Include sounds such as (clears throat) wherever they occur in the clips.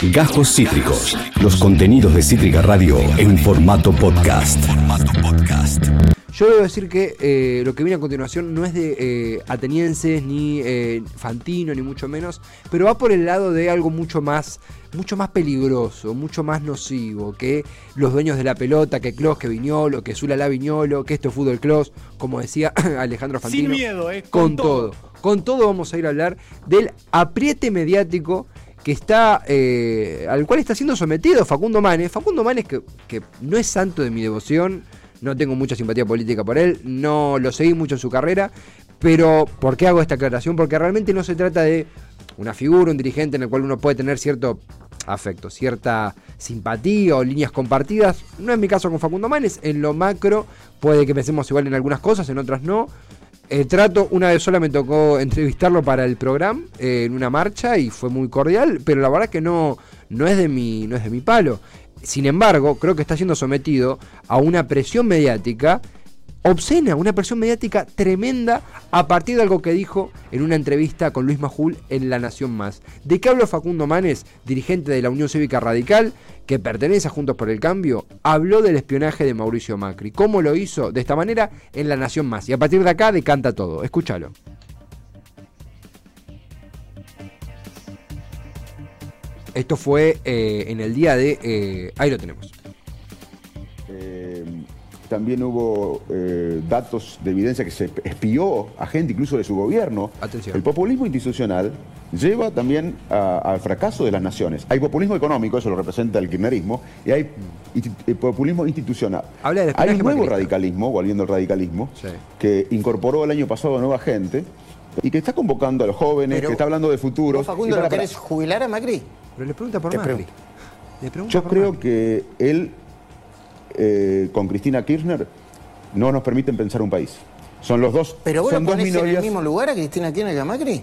Gajos Cítricos. Los contenidos de Cítrica Radio en formato podcast. Yo debo decir que eh, lo que viene a continuación no es de eh, atenienses, ni eh, Fantino, ni mucho menos, pero va por el lado de algo mucho más, mucho más peligroso, mucho más nocivo, que los dueños de la pelota, que Klos, que Viñolo, que Zulala Viñolo, que esto es fútbol Klos, como decía (clears throat) Alejandro Fantino. Sin miedo, ¿eh? Con, todo. Con todo vamos a ir a hablar del apriete mediático que está al cual está siendo sometido Facundo Manes. Facundo Manes que, que no es santo de mi devoción no tengo mucha simpatía política por él, no lo seguí mucho en su carrera, pero ¿por qué hago esta aclaración? Porque realmente no se trata de una figura, un dirigente en el cual uno puede tener cierto afecto, cierta simpatía o líneas compartidas. No es mi caso con Facundo Manes, en lo macro puede que pensemos igual en algunas cosas, en otras no. El trato, una vez sola me tocó entrevistarlo para el programa eh, en una marcha y fue muy cordial, pero la verdad que no, no, es de mi, no es de mi palo. Sin embargo, creo que está siendo sometido a una presión mediática obscena, una presión mediática tremenda a partir de algo que dijo en una entrevista con Luis Majul en La Nación Más. ¿De qué habló Facundo Manes, dirigente de la Unión Cívica Radical, que pertenece a Juntos por el Cambio? Habló del espionaje de Mauricio Macri. ¿Cómo lo hizo? De esta manera en La Nación Más. Y a partir de acá decanta todo. Escúchalo. Esto fue eh, en el día de... Eh, ahí lo tenemos. Eh, también hubo datos de evidencia que se espió a gente incluso de su gobierno. Atención. El populismo institucional lleva también al fracaso de las naciones. Hay populismo económico, eso lo representa el kirchnerismo, y hay populismo institucional. hay un nuevo radicalismo, volviendo al radicalismo, que incorporó el año pasado a nueva gente y que está convocando a los jóvenes, que está hablando de futuro. Facundo, ¿lo querés jubilar a Macri? Pero le pregunta por Macri. Yo creo que él, eh, con Cristina Kirchner, no nos permiten pensar un país. Son los dos. ¿Pero vos son lo ponés en el mismo lugar a Cristina Kirchner y a Macri?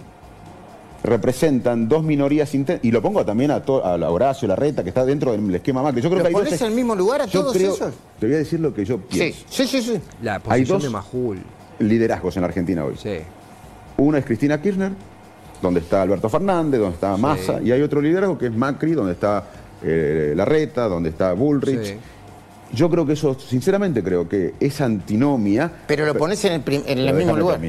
representan dos minorías y lo pongo también a, a Horacio Larreta que está dentro del esquema Macri. Yo creo que hay pones en el mismo lugar a todos esos? Te voy a decir lo que yo pienso. Sí, sí, sí. La posición de Majul. liderazgos en la Argentina hoy. Sí. Uno es Cristina Kirchner, donde está Alberto Fernández, donde está Massa, y hay otro liderazgo que es Macri, donde está eh, Larreta, donde está Bullrich. Yo creo que eso, sinceramente creo que esa antinomia... Pero lo pones en el, mismo lugar.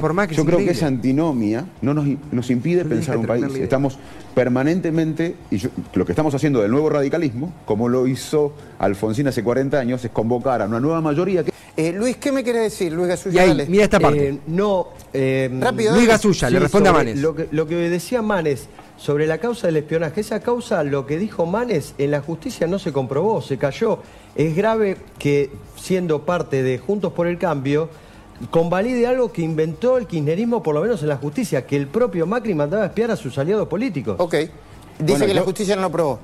por Macri, Yo creo que esa antinomia no nos, nos impide pensar un país. Estamos permanentemente, y lo que estamos haciendo del nuevo radicalismo, como lo hizo Alfonsín hace 40 años, es convocar a una nueva mayoría que... Eh, Luis, ¿qué me quiere decir? Luis Gasulla. mira esta parte. Eh, no, eh, Rápido. Luis Gasulla, le responde a Manes. Lo que, lo que decía Manes sobre la causa del espionaje, esa causa, lo que dijo Manes, en la justicia no se comprobó, se cayó. Es grave que, siendo parte de Juntos por el Cambio, convalide algo que inventó el kirchnerismo, por lo menos en la justicia, que el propio Macri mandaba a espiar a sus aliados políticos. Ok. Dice que la justicia no lo probó.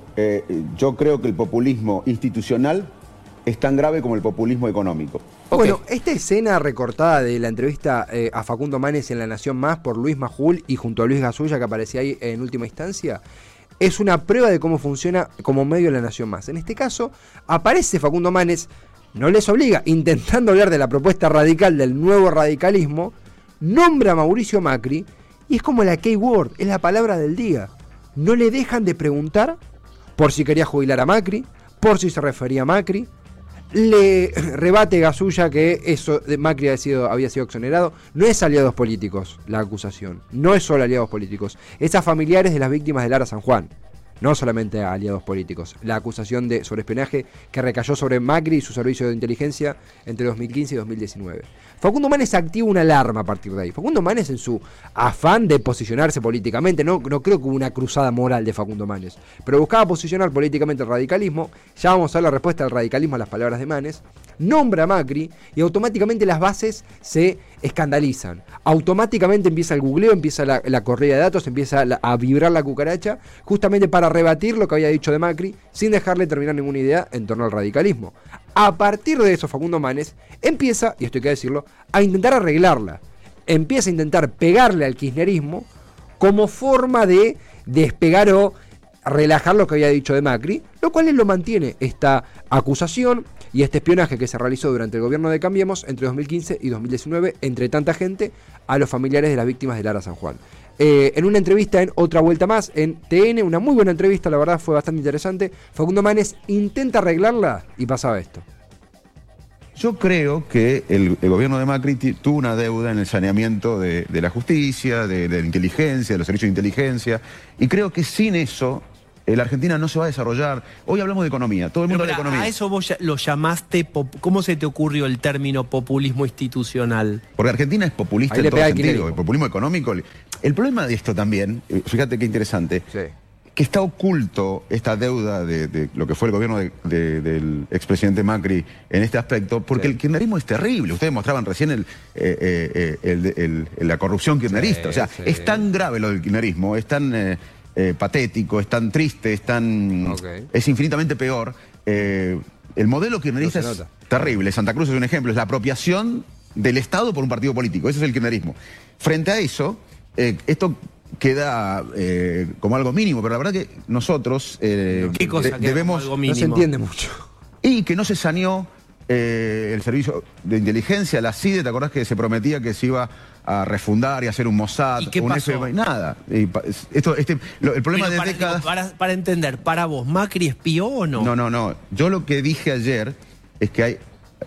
yo creo que el populismo institucional es tan grave como el populismo económico. Bueno, esta escena recortada de la entrevista eh, a Facundo Manes en La Nación Más por Luis Majul y junto a Luis Gasulla que aparecía ahí en última instancia, es una prueba de cómo funciona como medio La Nación Más. En este caso, aparece Facundo Manes, no les obliga, intentando hablar de la propuesta radical del nuevo radicalismo, nombra a Mauricio Macri y es como la keyword, es la palabra del día. No le dejan de preguntar por si quería jubilar a Macri, por si se refería a Macri, le (laughs) rebate Gasulla que eso de Macri había sido, había sido exonerado. No es aliados políticos la acusación, no es solo aliados políticos, es a familiares de las víctimas de Lara San Juan no solamente a aliados políticos. La acusación de sobreespionaje que recayó sobre Macri y su servicio de inteligencia entre 2015 y 2019. Facundo Manes activa una alarma a partir de ahí. Facundo Manes en su afán de posicionarse políticamente, no, no creo que hubo una cruzada moral de Facundo Manes, pero buscaba posicionar políticamente el radicalismo, ya vamos a ver la respuesta del radicalismo a las palabras de Manes, nombra a Macri y automáticamente las bases se escandalizan. Automáticamente empieza el googleo, empieza la, corrida de datos, empieza a vibrar la cucaracha, justamente para rebatir lo que había dicho de Macri, sin dejarle terminar ninguna idea en torno al radicalismo. A partir de eso, Facundo Manes empieza, y esto hay que decirlo, a intentar arreglarla. Empieza a intentar pegarle al kirchnerismo como forma de despegar o relajar lo que había dicho de Macri, lo cual él lo mantiene esta acusación y este espionaje que se realizó durante el gobierno de Cambiemos entre 2015 y 2019 entre tanta gente a los familiares de las víctimas de Lara San Juan. eh, en una entrevista en Otra Vuelta Más, en TN, una muy buena entrevista, la verdad fue bastante interesante, Facundo Manes intenta arreglarla y pasaba esto. Yo creo que el, gobierno de Macri tuvo una deuda en el saneamiento de, la justicia, de, la inteligencia, de los servicios de inteligencia, y creo que sin eso la Argentina no se va a desarrollar. Hoy hablamos de economía, todo el mundo habla de economía. A eso vos lo llamaste, ¿cómo se te ocurrió el término populismo institucional? Porque Argentina es populista en todo sentido, el populismo económico. El problema de esto también, eh, fíjate qué interesante, sí que está oculto esta deuda de, lo que fue el gobierno del expresidente Macri en este aspecto, porque el kirchnerismo es terrible. Ustedes mostraban recién el, eh, eh, la corrupción kirchnerista. o sea, es tan grave lo del kirchnerismo, es tan eh, patético, es tan triste, es tan. es infinitamente peor. el modelo kirchnerista es terrible. Santa Cruz es un ejemplo, es la apropiación del Estado por un partido político. Ese es el kirchnerismo. Frente a eso, esto queda eh, como algo mínimo, pero la verdad que nosotros eh, ¿Qué cosa debemos... Algo mínimo? No se entiende mucho. Y que no se saneó eh, el servicio de inteligencia, la CIDE, ¿te acordás que se prometía que se iba a refundar y hacer un Mossad, ¿Y un pasó? nada. esto, este, el problema de décadas... para, entender, ¿para vos Macri espió o no? No, no, no. Yo lo que dije ayer es que hay...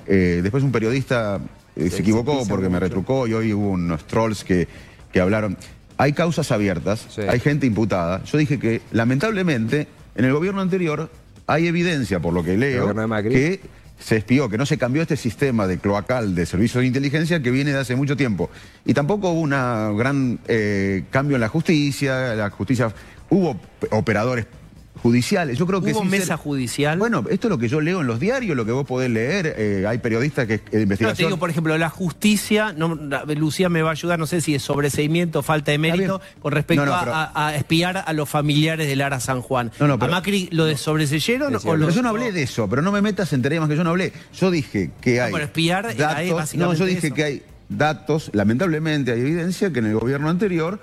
después un periodista se equivocó porque me retrucó y hoy hubo unos trolls que, que hablaron hay causas abiertas, hay gente imputada. Yo dije que, lamentablemente, en el gobierno anterior hay evidencia, por lo que leo, que se espió, que no se cambió este sistema de cloacal de servicios de inteligencia que viene de hace mucho tiempo. Y tampoco hubo un gran eh, cambio en la justicia, la justicia, hubo operadores judiciales. Yo creo que ¿Hubo mesa judicial? Bueno, esto es lo que yo leo en los diarios, lo que vos podés leer. Eh, hay periodistas que de investigación. No, te digo, por ejemplo, la justicia, no, Lucía me va a ayudar, no sé si es sobreseimiento, falta de mérito, con respecto a, espiar a los familiares de Lara San Juan. ¿A Macri lo de sobreseyeron o lo.? Yo no hablé de eso, pero no me metas en temas que yo no hablé. Yo dije que hay. No, espiar datos, No, yo dije que hay datos, lamentablemente hay evidencia que en el gobierno anterior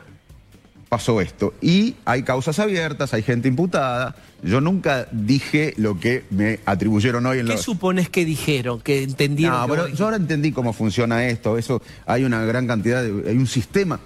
pasó esto. Y hay causas abiertas, hay gente imputada. Yo nunca dije lo que me atribuyeron hoy en ¿Qué supones que dijeron? Que entendieron. No, pero yo ahora entendí cómo funciona esto. Eso hay una gran cantidad de. hay un sistema.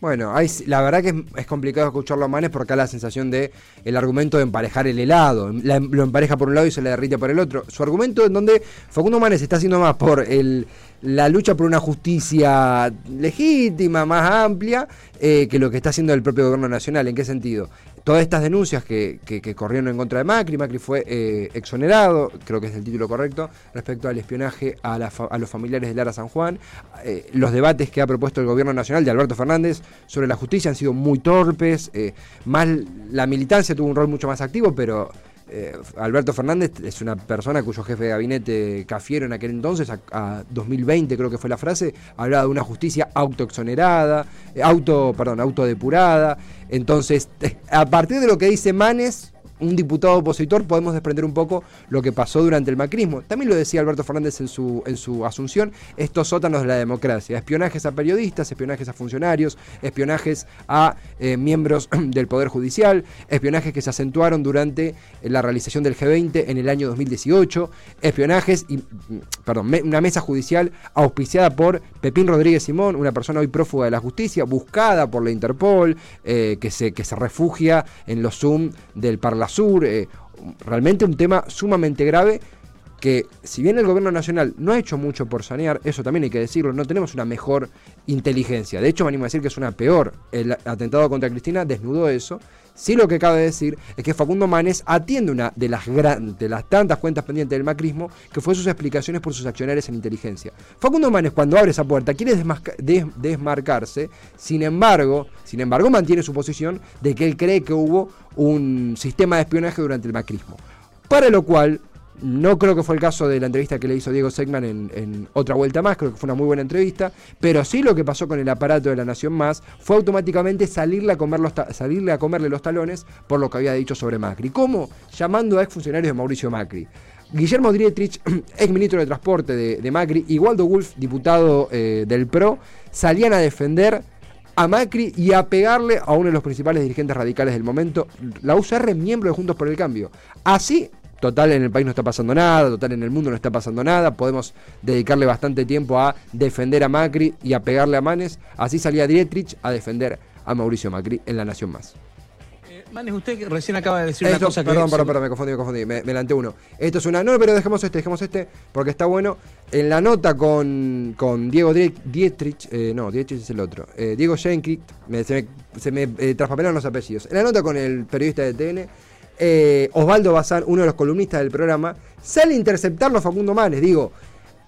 Bueno, la verdad que es, complicado escucharlo a Manes porque da la sensación de el argumento de emparejar el helado. lo empareja por un lado y se le derrite por el otro. Su argumento en donde Facundo Manes está haciendo más por el, la lucha por una justicia legítima, más amplia, eh, que lo que está haciendo el propio gobierno nacional. ¿En qué sentido? todas estas denuncias que, corrieron en contra de Macri, Macri fue eh, exonerado, creo que es el título correcto, respecto al espionaje a, los familiares de Lara San Juan. Eh, los debates que ha propuesto el gobierno nacional de Alberto Fernández sobre la justicia han sido muy torpes, eh, más la militancia tuvo un rol mucho más activo, pero eh, Alberto Fernández es una persona cuyo jefe de gabinete Cafiero en aquel entonces, a, 2020 creo que fue la frase, hablaba de una justicia autoexonerada, eh, auto, perdón, autodepurada. Entonces, (laughs) a partir de lo que dice Manes, un diputado opositor, podemos desprender un poco lo que pasó durante el macrismo. También lo decía Alberto Fernández en su, en su asunción, estos sótanos de la democracia, espionajes a periodistas, espionajes a funcionarios, espionajes a eh, miembros (clears throat) del Poder Judicial, espionajes que se acentuaron durante la realización del G20 en el año 2018, espionajes y, mm, perdón, una mesa judicial auspiciada por Pepín Rodríguez Simón, una persona hoy prófuga de la justicia, buscada por la Interpol, eh, que, se, que se refugia en los Zoom del Parlamento Sur, eh, realmente un tema sumamente grave que si bien el gobierno nacional no ha hecho mucho por sanear, eso también hay que decirlo, no tenemos una mejor inteligencia. De hecho, me animo a decir que es una peor. El atentado contra Cristina desnudó eso. Sí lo que cabe decir es que Facundo Manes atiende una de las, de las tantas cuentas pendientes del macrismo, que fue sus explicaciones por sus accionarios en inteligencia. Facundo Manes cuando abre esa puerta quiere desmarcarse, sin embargo, sin embargo mantiene su posición de que él cree que hubo un sistema de espionaje durante el macrismo. Para lo cual no creo que fue el caso de la entrevista que le hizo Diego Segman en, otra vuelta más, creo que fue una muy buena entrevista, pero sí lo que pasó con el aparato de la Nación Más fue automáticamente salirle a, comerle los talones por lo que había dicho sobre Macri. ¿Cómo? Llamando a exfuncionarios de Mauricio Macri. Guillermo Dietrich, (clears throat) ex ministro de Transporte de, Macri, y Waldo Wolf, diputado eh, del PRO, salían a defender a Macri y a pegarle a uno de los principales dirigentes radicales del momento, la UCR, miembro de Juntos por el Cambio. Así total en el país no está pasando nada, total en el mundo no está pasando nada, podemos dedicarle bastante tiempo a defender a Macri y a pegarle a Manes, así salía Dietrich a defender a Mauricio Macri en La Nación Más. Manes, usted recién acaba de decir una cosa perdón, que... Perdón, perdón, me confundí, me confundí, me, me uno. Esto es una... No, pero dejemos este, dejemos este, porque está bueno. En la nota con, con Diego Dietrich, eh, no, Dietrich es el otro, eh, Diego Schenke, se me, se me eh, traspapelaron los apellidos. En la nota con el periodista de TN, eh, Osvaldo Bazán, uno de los columnistas del programa, sale a interceptarlo a Facundo Manes. Digo,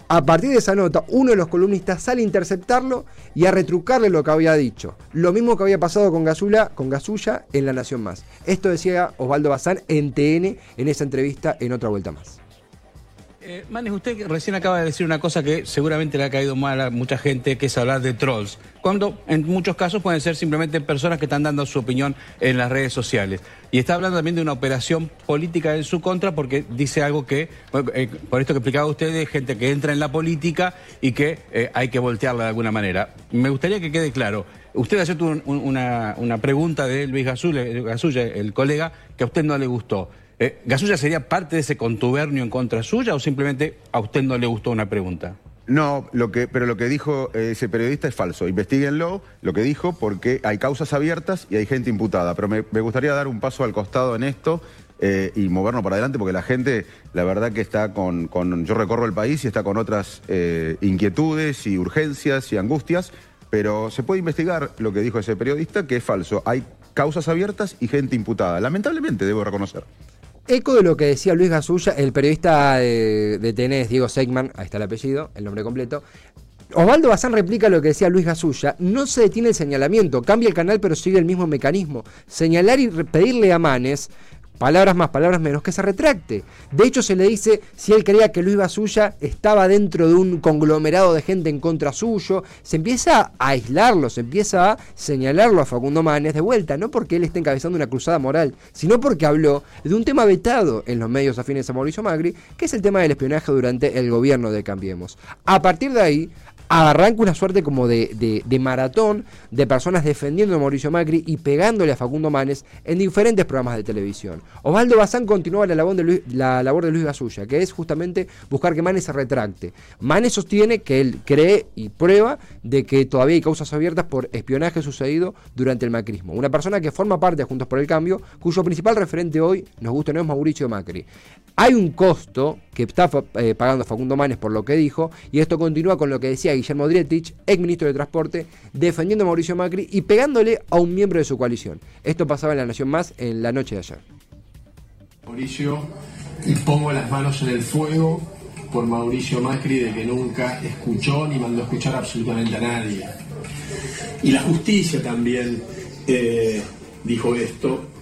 a partir de esa nota, uno de los columnistas sale a interceptarlo y a retrucarle lo que había dicho. Lo mismo que había pasado con Gasulla, con Gasulla en La Nación Más. Esto decía Osvaldo Bazán en TN en esa entrevista en otra vuelta más. Eh, Manes, usted recién acaba de decir una cosa que seguramente le ha caído mal a mucha gente, que es hablar de trolls, cuando en muchos casos pueden ser simplemente personas que están dando su opinión en las redes sociales. Y está hablando también de una operación política en su contra porque dice algo que, eh, por esto que explicaba usted, de gente que entra en la política y que eh, hay que voltearla de alguna manera. Me gustaría que quede claro. Usted hace una, una, pregunta de Luis Gasulla, el colega, que a usted no le gustó. Eh, ¿Gasulla sería parte de ese contubernio en contra suya o simplemente a usted no le gustó una pregunta? No, pero lo que dijo eh, ese periodista es falso. Investíguenlo, lo que dijo, porque hay causas abiertas y hay gente imputada. Pero me, gustaría dar un paso al costado en esto eh, y movernos para adelante, porque la gente, la verdad que está con, yo recorro el país y está con otras inquietudes y urgencias y angustias, pero se puede investigar lo que dijo ese periodista, que es falso. Hay causas abiertas y gente imputada. Lamentablemente, debo reconocer. Eco de lo que decía Luis Gasulla, el periodista de, de Diego Seigman, ahí está el apellido, el nombre completo. Osvaldo Bazán replica lo que decía Luis Gasulla, no se detiene el señalamiento, cambia el canal pero sigue el mismo mecanismo. Señalar y pedirle a Manes palabras más, palabras menos, que se retracte. De hecho, se le dice si él creía que Luis Basulla estaba dentro de un conglomerado de gente en contra suyo, se empieza a aislarlo, se empieza a señalarlo a Facundo Manes de vuelta, no porque él esté encabezando una cruzada moral, sino porque habló de un tema vetado en los medios afines a Mauricio Magri, que es el tema del espionaje durante el gobierno de Cambiemos. A partir de ahí, arranca una suerte como de, maratón de personas defendiendo a Mauricio Macri y pegándole a Facundo Manes en diferentes programas de televisión. Osvaldo Bazán continúa la labor de Luis, la labor de Luis Gasulla, que es justamente buscar que Manes se retracte. Manes sostiene que él cree y prueba de que todavía hay causas abiertas por espionaje sucedido durante el macrismo. Una persona que forma parte de Juntos por el Cambio, cuyo principal referente hoy, nos gusta o no, es Mauricio Macri. Hay un costo que está eh, pagando Facundo Manes por lo que dijo, y esto continúa con lo que decía Guillermo Drietich, ex ministro de Transporte, defendiendo a Mauricio Macri y pegándole a un miembro de su coalición. Esto pasaba en La Nación Más en la noche de ayer. Mauricio, y pongo las manos en el fuego por Mauricio Macri de que nunca escuchó ni mandó a escuchar absolutamente a nadie. Y la justicia también eh, dijo esto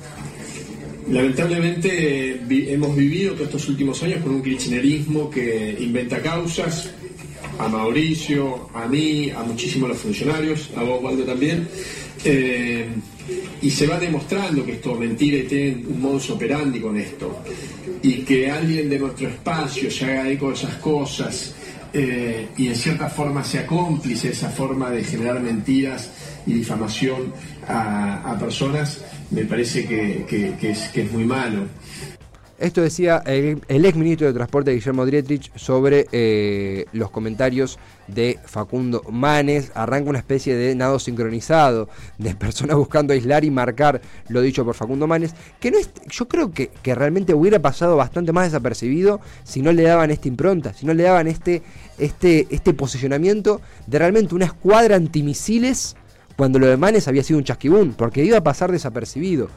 Lamentablemente hemos vivido todos estos últimos años con un kirchnerismo que inventa causas, a Mauricio, a mí, a muchísimos los funcionarios, a vos, Waldo, también, eh, y se va demostrando que esto mentira y tiene un modus operandi con esto, y que alguien de nuestro espacio se haga eco de esas cosas eh, y en cierta forma sea cómplice de esa forma de generar mentiras y difamación a personas me parece que, es, muy malo. Esto decía el, ex ministro de Transporte Guillermo Dietrich sobre eh, los comentarios de Facundo Manes. Arranca una especie de nado sincronizado de personas buscando aislar y marcar lo dicho por Facundo Manes, que no es, yo creo que, que realmente hubiera pasado bastante más desapercibido si no le daban esta impronta, si no le daban este, este, este posicionamiento de realmente una escuadra antimisiles cuando lo de Manes había sido un chasquibún, porque iba a pasar desapercibido.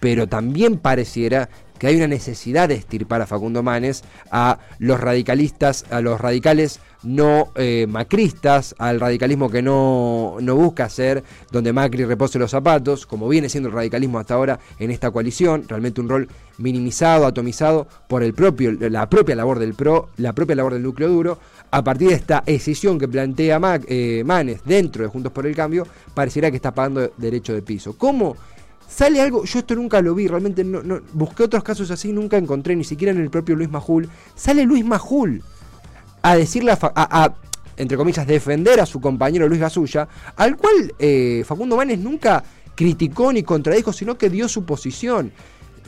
Pero también pareciera que hay una necesidad de estirpar a Facundo Manes a los radicalistas, a los radicales no eh, macristas, al radicalismo que no, no, busca hacer donde Macri repose los zapatos, como viene siendo el radicalismo hasta ahora en esta coalición, realmente un rol minimizado, atomizado por el propio, la propia labor del PRO, la propia labor del núcleo duro, a partir de esta decisión que plantea eh, Manes dentro de Juntos por el Cambio, pareciera que está pagando derecho de piso. ¿Cómo? Sale algo, yo esto nunca lo vi, realmente no, busqué otros casos así, nunca encontré, ni siquiera en el propio Luis Majul. Sale Luis Majul a decirle a, entre comillas, defender a su compañero Luis Gasulla, al cual eh, Facundo Manes nunca criticó ni contradijo, sino que dio su posición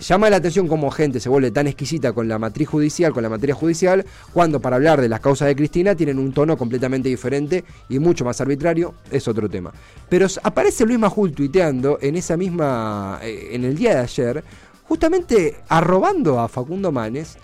llama la atención cómo gente se vuelve tan exquisita con la matriz judicial, con la materia judicial, cuando para hablar de las causas de Cristina tienen un tono completamente diferente y mucho más arbitrario, es otro tema. Pero aparece Luis Majul tuiteando en esa misma, eh, en el día de ayer, justamente arrobando a Facundo Manes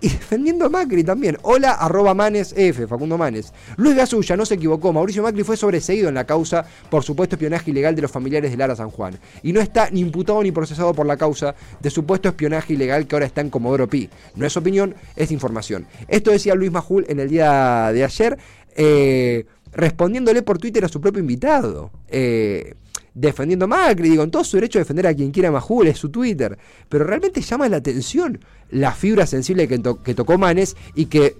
y defendiendo a Macri también. Hola, arroba Manes F, Facundo Manes. Luis Gasulla no se equivocó. Mauricio Macri fue sobreseído en la causa por supuesto espionaje ilegal de los familiares de Lara San Juan. Y no está ni imputado ni procesado por la causa de supuesto espionaje ilegal que ahora está en Comodoro Pi. No es opinión, es información. Esto decía Luis Majul en el día de ayer, eh, respondiéndole por Twitter a su propio invitado. Eh, defendiendo a Macri, digo, en todo su derecho a defender a quien quiera Majul, es su Twitter, pero realmente llama la atención la fibra sensible que, que tocó Manes y que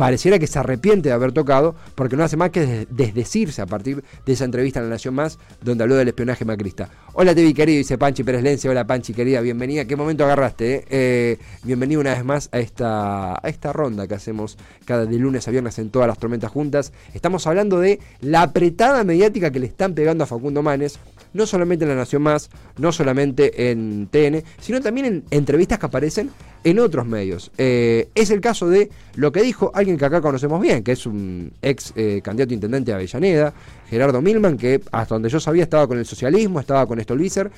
pareciera que se arrepiente de haber tocado, porque no hace más que desdecirse a partir de esa entrevista en La Nación Más, donde habló del espionaje macrista. Hola TV querido, dice Panchi Pérez Lence, hola Panchi querida, bienvenida, ¿qué momento agarraste? Eh? eh bienvenido una vez más a esta, a esta ronda que hacemos cada de lunes a viernes en todas las tormentas juntas. Estamos hablando de la apretada mediática que le están pegando a Facundo Manes, no solamente en La Nación Más, no solamente en TN, sino también en entrevistas que aparecen en otros medios. Eh, es el caso de lo que dijo alguien que acá conocemos bien, que es un ex eh, candidato intendente de Avellaneda, Gerardo Milman, que hasta donde yo sabía estaba con el socialismo, estaba con Stolbizer.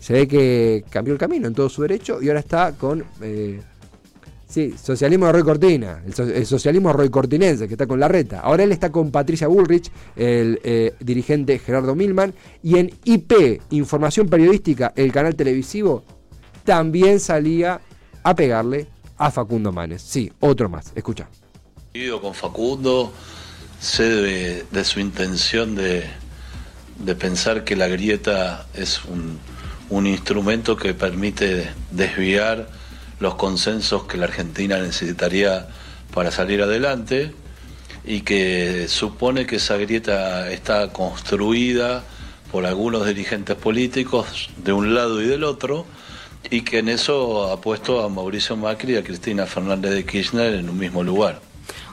Se ve que cambió el camino en todo su derecho y ahora está con. Eh, sí, socialismo de Roy Cortina, el, socialismo Roy Cortinense, que está con la reta. Ahora él está con Patricia Bullrich, el dirigente Gerardo Milman, y en IP, Información Periodística, el canal televisivo, también salía a pegarle a Facundo Manes. Sí, otro más, escucha. Con Facundo, sé de, su intención de, pensar que la grieta es un, un instrumento que permite desviar los consensos que la Argentina necesitaría para salir adelante y que supone que esa grieta está construida por algunos dirigentes políticos de un lado y del otro y que en eso ha puesto a Mauricio Macri y a Cristina Fernández de Kirchner en un mismo lugar.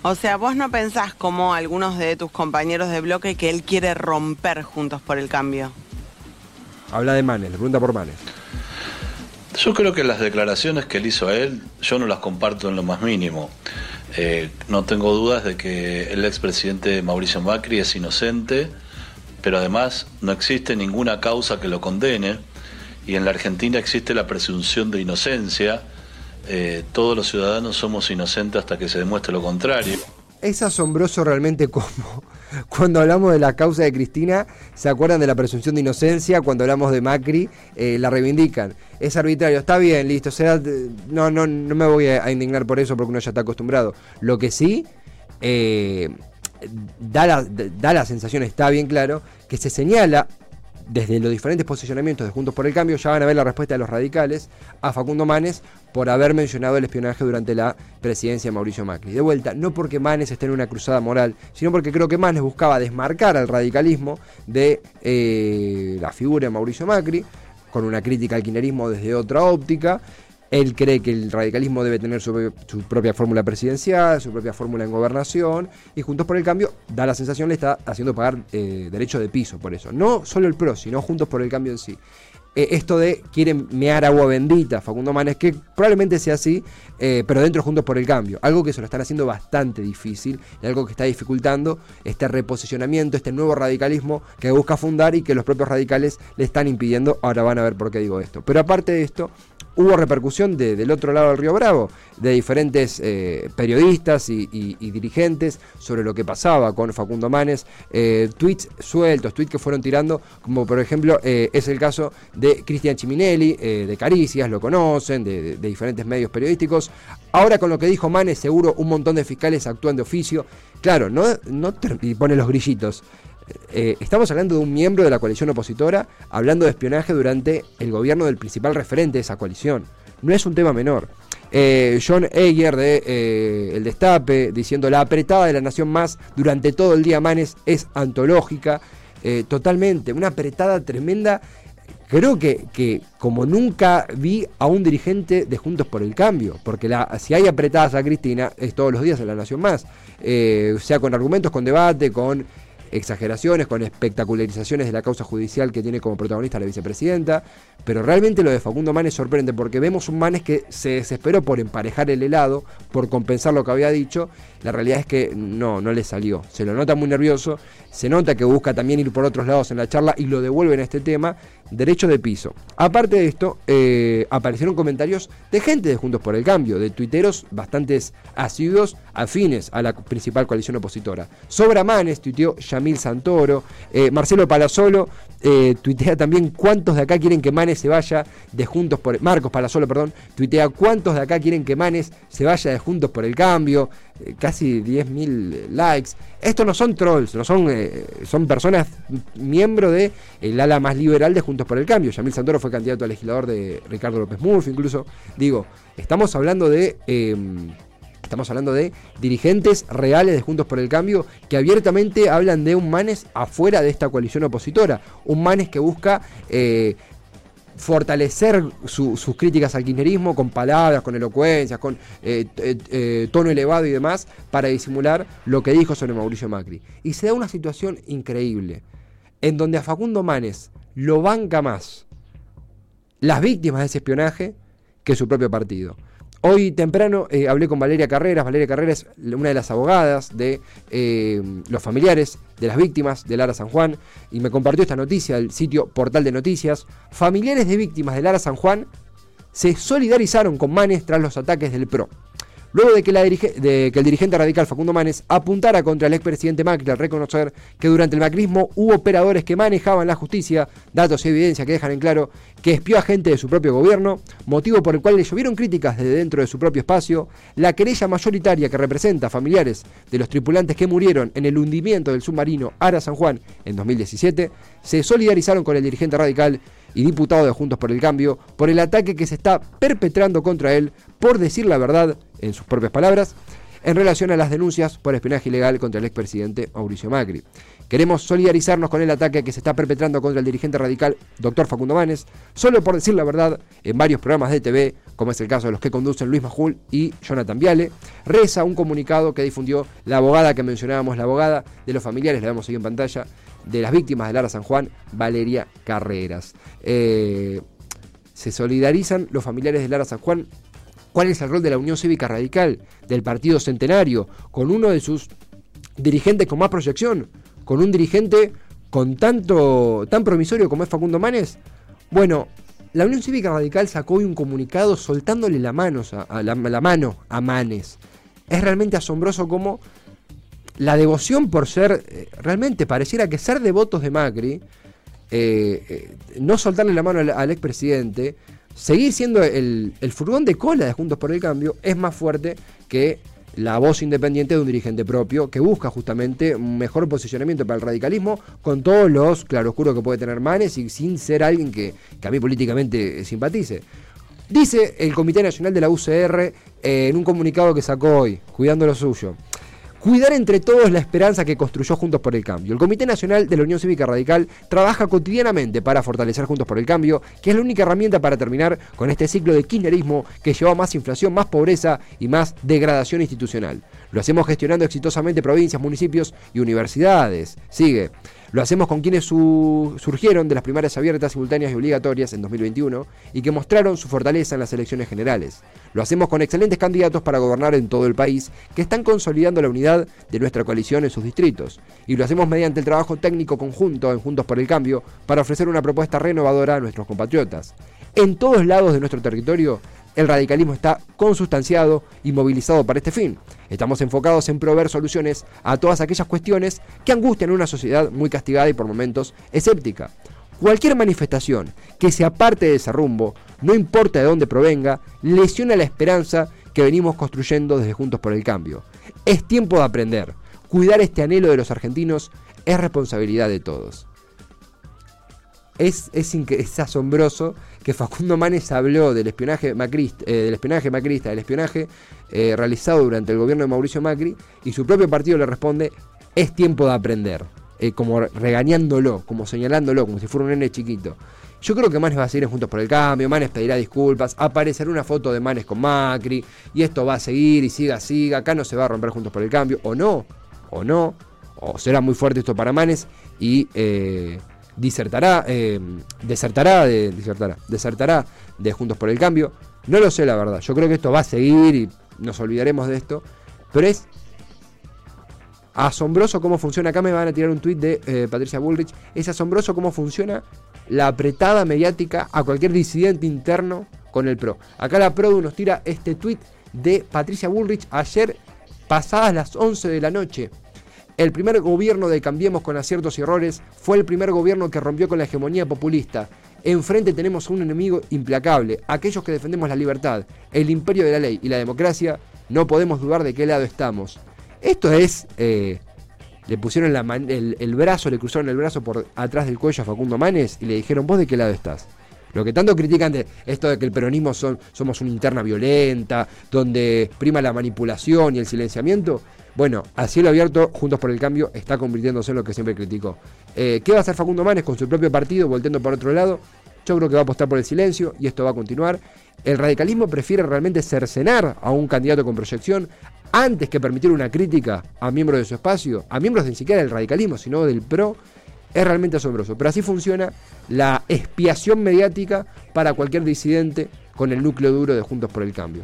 O sea, vos no pensás como algunos de tus compañeros de bloque que él quiere romper Juntos por el Cambio. Habla de Manes, le pregunta por Manes. Yo creo que las declaraciones que él hizo a él, yo no las comparto en lo más mínimo. Eh, no tengo dudas de que el expresidente Mauricio Macri es inocente, pero además no existe ninguna causa que lo condene y en la Argentina existe la presunción de inocencia. Eh, todos los ciudadanos somos inocentes hasta que se demuestre lo contrario. Es asombroso realmente cómo cuando hablamos de la causa de Cristina se acuerdan de la presunción de inocencia, cuando hablamos de Macri eh, la reivindican. Es arbitrario, está bien, listo, será, no, no, no me voy a indignar por eso porque uno ya está acostumbrado. Lo que sí eh, da, la, da la sensación, está bien claro, que se señala desde los diferentes posicionamientos de Juntos por el Cambio, ya van a ver la respuesta de los radicales a Facundo Manes por haber mencionado el espionaje durante la presidencia de Mauricio Macri. De vuelta, no porque Manes esté en una cruzada moral, sino porque creo que Manes buscaba desmarcar al radicalismo de eh, la figura de Mauricio Macri, con una crítica al kirchnerismo desde otra óptica, él cree que el radicalismo debe tener su, propia fórmula presidencial, su propia fórmula en gobernación, y Juntos por el Cambio, da la sensación, le está haciendo pagar eh, derecho de piso por eso. No solo el PRO, sino Juntos por el Cambio en sí. Eh, esto de quieren mear agua bendita, Facundo Manes, que probablemente sea así, eh, pero dentro Juntos por el Cambio. Algo que se lo están haciendo bastante difícil y algo que está dificultando este reposicionamiento, este nuevo radicalismo que busca fundar y que los propios radicales le están impidiendo. Ahora van a ver por qué digo esto. Pero aparte de esto, hubo repercusión del otro lado del Río Bravo, de diferentes eh, periodistas y, dirigentes sobre lo que pasaba con Facundo Manes, eh, tweets sueltos, tweets que fueron tirando, como por ejemplo eh, es el caso de Cristian Chiminelli, de Caricias, lo conocen, de, diferentes medios periodísticos. Ahora con lo que dijo Manes, seguro un montón de fiscales actúan de oficio. Claro, no, no pone los grillitos. Eh, estamos hablando de un miembro de la coalición opositora hablando de espionaje durante el gobierno del principal referente de esa coalición. No es un tema menor. Eh, John Eger de eh, El Destape diciendo la apretada de la Nación Más durante todo el día Manes es antológica. totalmente, una apretada tremenda. Creo que, que, como nunca vi a un dirigente de Juntos por el Cambio, porque si hay apretadas a Cristina es todos los días en la Nación Más, sea con argumentos, con debate, con exageraciones, con espectacularizaciones de la causa judicial que tiene como protagonista la vicepresidenta, pero realmente lo de Facundo Manes sorprende porque vemos un Manes que se desesperó por emparejar el helado, por compensar lo que había dicho, la realidad es que no, no le salió, se lo nota muy nervioso, se nota que busca también ir por otros lados en la charla y lo devuelve en este tema, derecho de piso. Aparte de esto, eh, aparecieron comentarios de gente de Juntos por el Cambio, de tuiteros bastantes asiduos, afines a la principal coalición opositora. Sobra Manes, tuiteó Yamil Santoro, eh, Marcelo Palazolo eh, tuitea también cuántos de acá quieren que Manes se vaya de Juntos por Marcos Palazolo, perdón, tuitea cuántos de acá quieren que Manes se vaya de Juntos por el Cambio, casi 10.000 likes. Estos no son trolls, no son, eh, son personas miembro del el ala más liberal de Juntos por el Cambio. Yamil Santoro fue candidato a legislador de Ricardo López Murphy, incluso. Digo, estamos hablando de em, Estamos hablando de dirigentes reales de Juntos por el Cambio que abiertamente hablan de un Manes afuera de esta coalición opositora. Un Manes que busca eh, fortalecer sus críticas al kirchnerismo con palabras, con elocuencias, con eh, eh, tono elevado y demás, para disimular lo que dijo sobre Mauricio Macri. Y se da una situación increíble, en donde a Facundo Manes lo banca más las víctimas de ese espionaje que su propio partido. Hoy temprano eh, hablé con Valeria Carreras. Valeria Carreras es una de las abogadas de eh, los familiares de las víctimas de Lara San Juan y me compartió esta noticia del sitio Portal de Noticias. Familiares de víctimas de Lara San Juan se solidarizaron con Manes tras los ataques del PRO. Luego de que, el dirigente radical Facundo Manes apuntara contra el expresidente Macri al reconocer que durante el macrismo hubo operadores que manejaban la justicia, datos y evidencia que dejan en claro que espió a gente de su propio gobierno, motivo por el cual le llovieron críticas desde dentro de su propio espacio, la querella mayoritaria que representa familiares de los tripulantes que murieron en el hundimiento del submarino Ara San Juan en 2017, se solidarizaron con el dirigente radical y diputado de Juntos por el Cambio por el ataque que se está perpetrando contra él por decir la verdad, en sus propias palabras, en relación a las denuncias por espionaje ilegal contra el expresidente Mauricio Macri. Queremos solidarizarnos con el ataque que se está perpetrando contra el dirigente radical Dr. Facundo Manes, solo por decir la verdad, en varios programas de TV, como es el caso de los que conducen Luis Majul y Jonathan Viale, reza un comunicado que difundió la abogada que mencionábamos, la abogada de los familiares, la vemos ahí en pantalla, de las víctimas de Lara San Juan, Valeria Carreras. Eh, se solidarizan los familiares de Lara San Juan. ¿Cuál es el rol de la Unión Cívica Radical, del Partido Centenario, con uno de sus dirigentes con más proyección, con un dirigente con tanto tan promisorio como es Facundo Manes? Bueno, la Unión Cívica Radical sacó hoy un comunicado soltándole la mano a, la, mano a Manes. Es realmente asombroso cómo la devoción por ser, eh, realmente pareciera que ser devotos de Macri, eh, eh, no soltarle la mano al, expresidente, seguir siendo el, furgón de cola de Juntos por el Cambio, es más fuerte que la voz independiente de un dirigente propio que busca justamente un mejor posicionamiento para el radicalismo con todos los claroscuros que puede tener Manes y sin ser alguien que, que a mí políticamente simpatice. Dice el Comité Nacional de la UCR en un comunicado que sacó hoy, cuidando lo suyo cuidar entre todos la esperanza que construyó Juntos por el Cambio. El Comité Nacional de la Unión Cívica Radical trabaja cotidianamente para fortalecer Juntos por el Cambio, que es la única herramienta para terminar con este ciclo de kirchnerismo que lleva más inflación, más pobreza y más degradación institucional. Lo hacemos gestionando exitosamente provincias, municipios y universidades. Sigue. Lo hacemos con quienes surgieron de las primarias abiertas, simultáneas y obligatorias en 2021 y que mostraron su fortaleza en las elecciones generales. Lo hacemos con excelentes candidatos para gobernar en todo el país que están consolidando la unidad de nuestra coalición en sus distritos. Y lo hacemos mediante el trabajo técnico conjunto en Juntos por el Cambio para ofrecer una propuesta renovadora a nuestros compatriotas. En todos lados de nuestro territorio el radicalismo está consustanciado y movilizado para este fin. Estamos enfocados en proveer soluciones a todas aquellas cuestiones que angustian a una sociedad muy castigada y por momentos escéptica. Cualquier manifestación que se aparte de ese rumbo, no importa de dónde provenga, lesiona la esperanza que venimos construyendo desde Juntos por el Cambio. Es tiempo de aprender. Cuidar este anhelo de los argentinos es responsabilidad de todos. Es, es, asombroso que Facundo Manes habló del espionaje macrista, eh, del espionaje macrista, del espionaje eh, realizado durante el gobierno de Mauricio Macri, y su propio partido le responde, es tiempo de aprender, eh, como regañándolo, como señalándolo, como si fuera un nene chiquito. Yo creo que Manes va a seguir Juntos por el Cambio, Manes pedirá disculpas, aparecerá una foto de Manes con Macri, y esto va a seguir y siga, siga, acá no se va a romper Juntos por el Cambio, o no, o no, o será muy fuerte esto para Manes y disertará, desertará, de, disertará, desertará de Juntos por el Cambio. No lo sé la verdad, yo creo que esto va a seguir y nos olvidaremos de esto, pero es asombroso cómo funciona, acá me van a tirar un tuit de Patricia Bullrich, es asombroso cómo funciona la apretada mediática a cualquier disidente interno con el PRO. Acá la PRO nos tira este tuit de Patricia Bullrich ayer pasadas las 11 de la noche. El primer gobierno de Cambiemos con aciertos y errores fue el primer gobierno que rompió con la hegemonía populista. Enfrente tenemos un enemigo implacable, aquellos que defendemos la libertad, el imperio de la ley y la democracia, no podemos dudar de qué lado estamos. Esto es eh, le pusieron el, brazo, le cruzaron el brazo por atrás del cuello a Facundo Manes y le dijeron, ¿vos de qué lado estás? Lo que tanto critican de esto de que el peronismo son, somos una interna violenta, donde prima la manipulación y el silenciamiento, bueno, a cielo abierto, Juntos por el Cambio está convirtiéndose en lo que siempre criticó. Eh, ¿Qué va a hacer Facundo Manes con su propio partido, volteando por otro lado? Yo creo que va a apostar por el silencio y esto va a continuar. El radicalismo prefiere realmente cercenar a un candidato con proyección, antes que permitir una crítica a miembros de su espacio, a miembros ni siquiera del radicalismo, sino del PRO, es realmente asombroso. Pero así funciona la expiación mediática para cualquier disidente con el núcleo duro de Juntos por el Cambio.